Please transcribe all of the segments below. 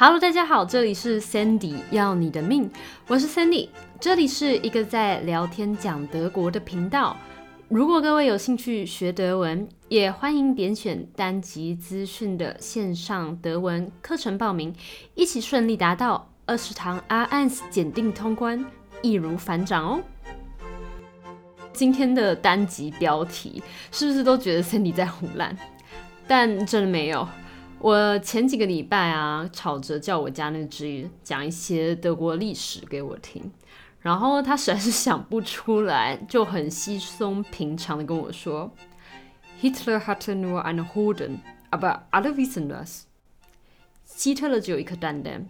Hello，大家好，这里是 Sandy 要你的命，我是 Sandy，这里是一个在聊天讲德国的频道。如果各位有兴趣学德文，也欢迎点选单集资讯的线上德文课程报名，一起顺利达到二十堂 R n s 检定通关，易如反掌哦。今天的单集标题是不是都觉得 Sandy 在胡乱？但真的没有。我前几个礼拜啊，吵着叫我家那只讲一些德国历史给我听，然后他实在是想不出来，就很稀松平常的跟我说：“Hitler hatte nur einen Hoden, aber alle wissen das。”希特勒只有一颗蛋蛋，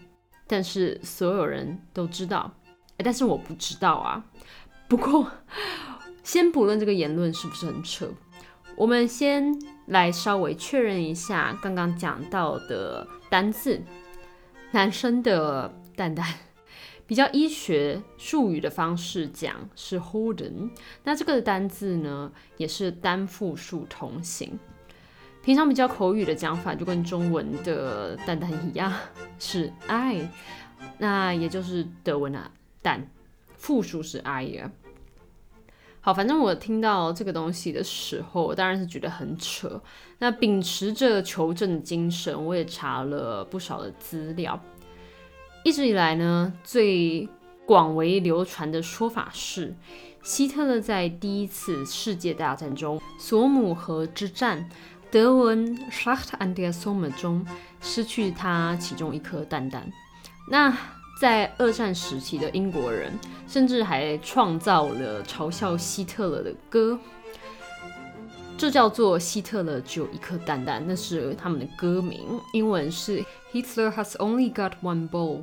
但是所有人都知道，但是我不知道啊。不过，先不论这个言论是不是很扯。我们先来稍微确认一下刚刚讲到的单字。男生的蛋蛋，比较医学术语的方式讲是 holden，。那这个单字呢，也是单复数同形。平常比较口语的讲法，就跟中文的蛋蛋一样，是 I。那也就是德文的蛋，复数是 I。好，反正我听到这个东西的时候，我当然是觉得很扯。那秉持着求证的精神，我也查了不少的资料。一直以来呢，最广为流传的说法是，希特勒在第一次世界大战中索姆河之战（德文 Schlacht an der Somme） 中失去他其中一颗蛋蛋。那在二战时期的英国人，甚至还创造了嘲笑希特勒的歌，这叫做“希特勒只有一颗蛋蛋”，那是他们的歌名，英文是 “Hitler has only got one ball”。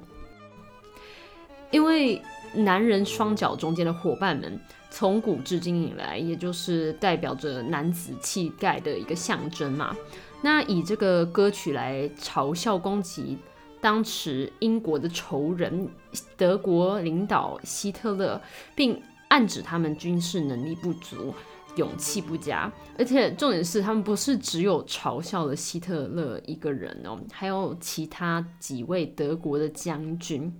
因为男人双脚中间的伙伴们，从古至今以来，也就是代表着男子气概的一个象征嘛。那以这个歌曲来嘲笑攻击。当时英国的仇人德国领导希特勒，并暗指他们军事能力不足、勇气不佳，而且重点是他们不是只有嘲笑了希特勒一个人哦，还有其他几位德国的将军。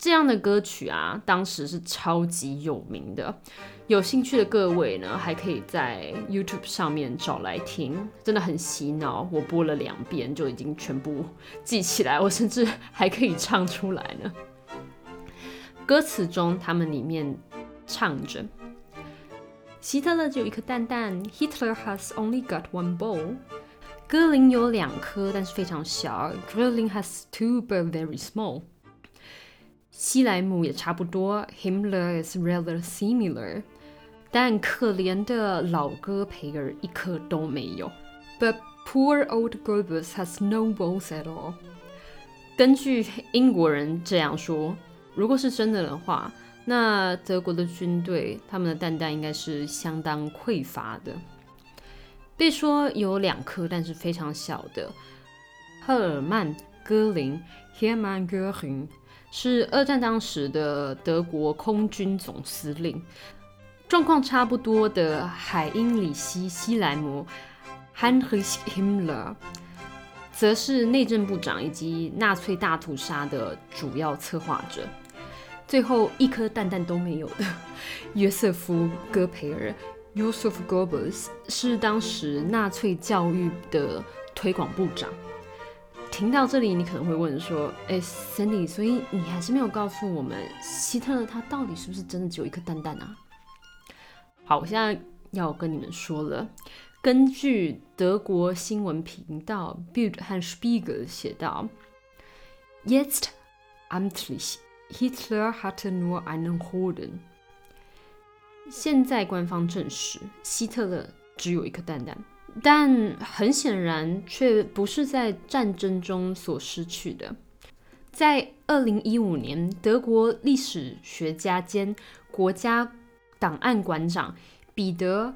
这样的歌曲啊，当时是超级有名的。有兴趣的各位呢，还可以在 YouTube 上面找来听，真的很洗脑。我播了两遍就已经全部记起来，我甚至还可以唱出来呢。歌词中，他们里面唱着：“希特勒只有一颗蛋蛋，Hitler has only got one ball。格林有两颗，但是非常小，Berlin has two but very small。”西莱姆也差不多，Himmler is rather similar，但可怜的老戈培尔一颗都没有。But poor old Goebbels has no balls at all。根据英国人这样说，如果是真的的话，那德国的军队他们的蛋蛋应该是相当匮乏的。被说有两颗，但是非常小的，赫尔曼·戈林 （Hermann Göring）。是二战当时的德国空军总司令，状况差不多的海因里希·希莱姆 （Heinrich Himmler） 则是内政部长以及纳粹大屠杀的主要策划者。最后一颗蛋蛋都没有的约瑟夫·戈培尔 （Josef Goebbels） 是当时纳粹教育的推广部长。听到这里，你可能会问说：“哎，Sandy，所以你还是没有告诉我们希特勒他到底是不是真的只有一颗蛋蛋啊？”好，我现在要跟你们说了。根据德国新闻频道 Bild 和 Spiegel 写道：“Jetzt amtlich Hitler hatte nur einen Hoden。”现在官方证实，希特勒只有一颗蛋蛋。但很显然，却不是在战争中所失去的。在二零一五年，德国历史学家兼国家档案馆长彼得·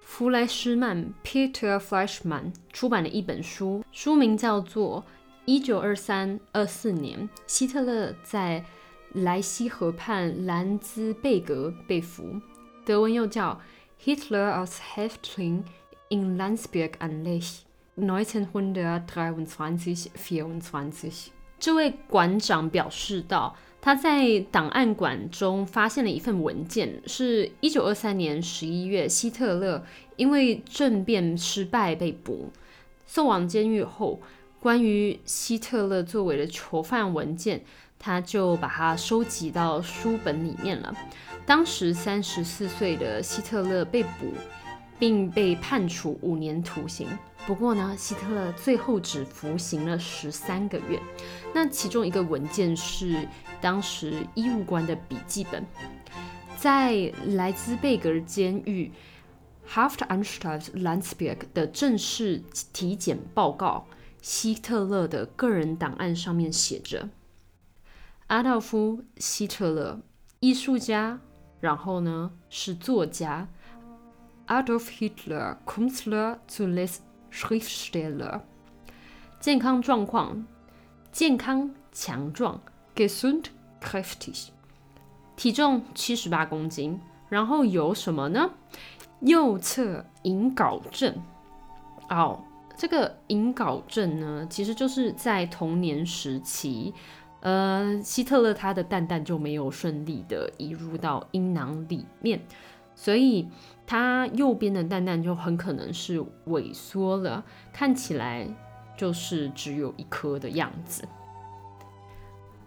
弗莱施曼 （Peter Fleischmann） 出版的一本书，书名叫做《一九二三二四年希特勒在莱西河畔兰兹贝格被俘》，德文又叫《Hitler aus Häftling》。In Landsberg an Lech，1923-24。这位馆长表示道，他在档案馆中发现了一份文件，是一九二三年十一月希特勒因为政变失败被捕，送往监狱后，关于希特勒作为的囚犯文件，他就把它收集到书本里面了。当时三十四岁的希特勒被捕，并被判处五年徒刑。不过呢，希特勒最后只服刑了十三个月。那其中一个文件是当时医务官的笔记本，在莱兹贝格监狱 Haftanstalt Landsberg 的正式体检报告，希特勒的个人档案上面写着：阿道夫·希特勒，艺术家。然后呢，是作家 Adolf Hitler Künstler zuletzt Schriftsteller。健康状况：健康强壮，gesund kräftig。体重七十八公斤。然后有什么呢？右侧隐睾症。哦，这个隐睾症呢，其实就是在童年时期。呃，希特勒他的蛋蛋就没有顺利的移入到阴囊里面，所以他右边的蛋蛋就很可能是萎缩了，看起来就是只有一颗的样子。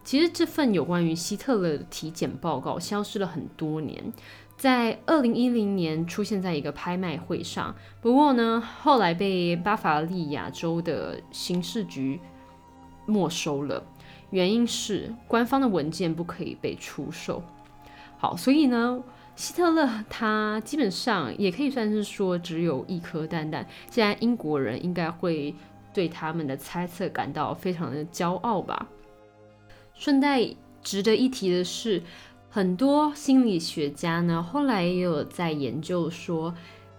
其实这份有关于希特勒的体检报告消失了很多年，在二零一零年出现在一个拍卖会上，不过呢，后来被巴伐利亚州的刑事局没收了。原因是官方的文件不可以被出售。好，所以呢，希特勒他基本上也可以算是说只有一颗蛋蛋。现在英国人应该会对他们的猜测感到非常的骄傲吧。顺带值得一提的是，很多心理学家呢后来也有在研究说。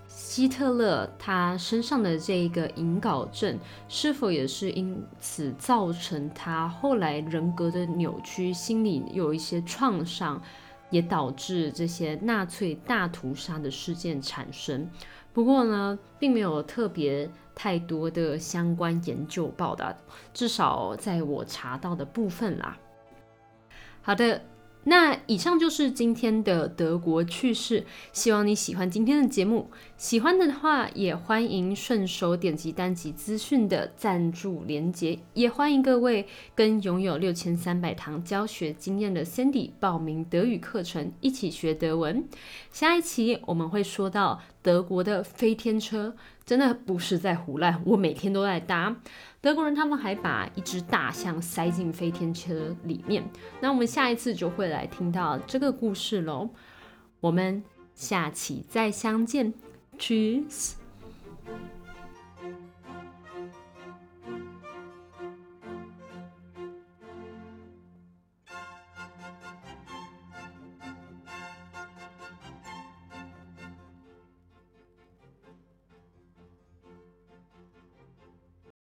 希特勒他身上的这个隐睾症，是否也是因此造成他后来人格的扭曲，心理有一些创伤，也导致这些纳粹大屠杀的事件产生？不过呢，并没有特别太多的相关研究报道，至少在我查到的部分啦。好的。那以上就是今天的德国趣事，希望你喜欢今天的节目。喜欢的话，也欢迎顺手点击单集资讯的赞助连结，也欢迎各位跟拥有六千三百堂教学经验的 Sandy 报名德语课程，一起学德文。下一期我们会说到德国的飞天车，真的不是在胡乱，我每天都在搭。德国人他们还把一只大象塞进飞天车里面，那我们下一次就会来听到这个故事喽。我们下期再相见，Cheers。